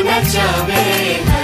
Una chave la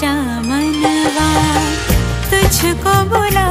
जा मनवा तुझको बोला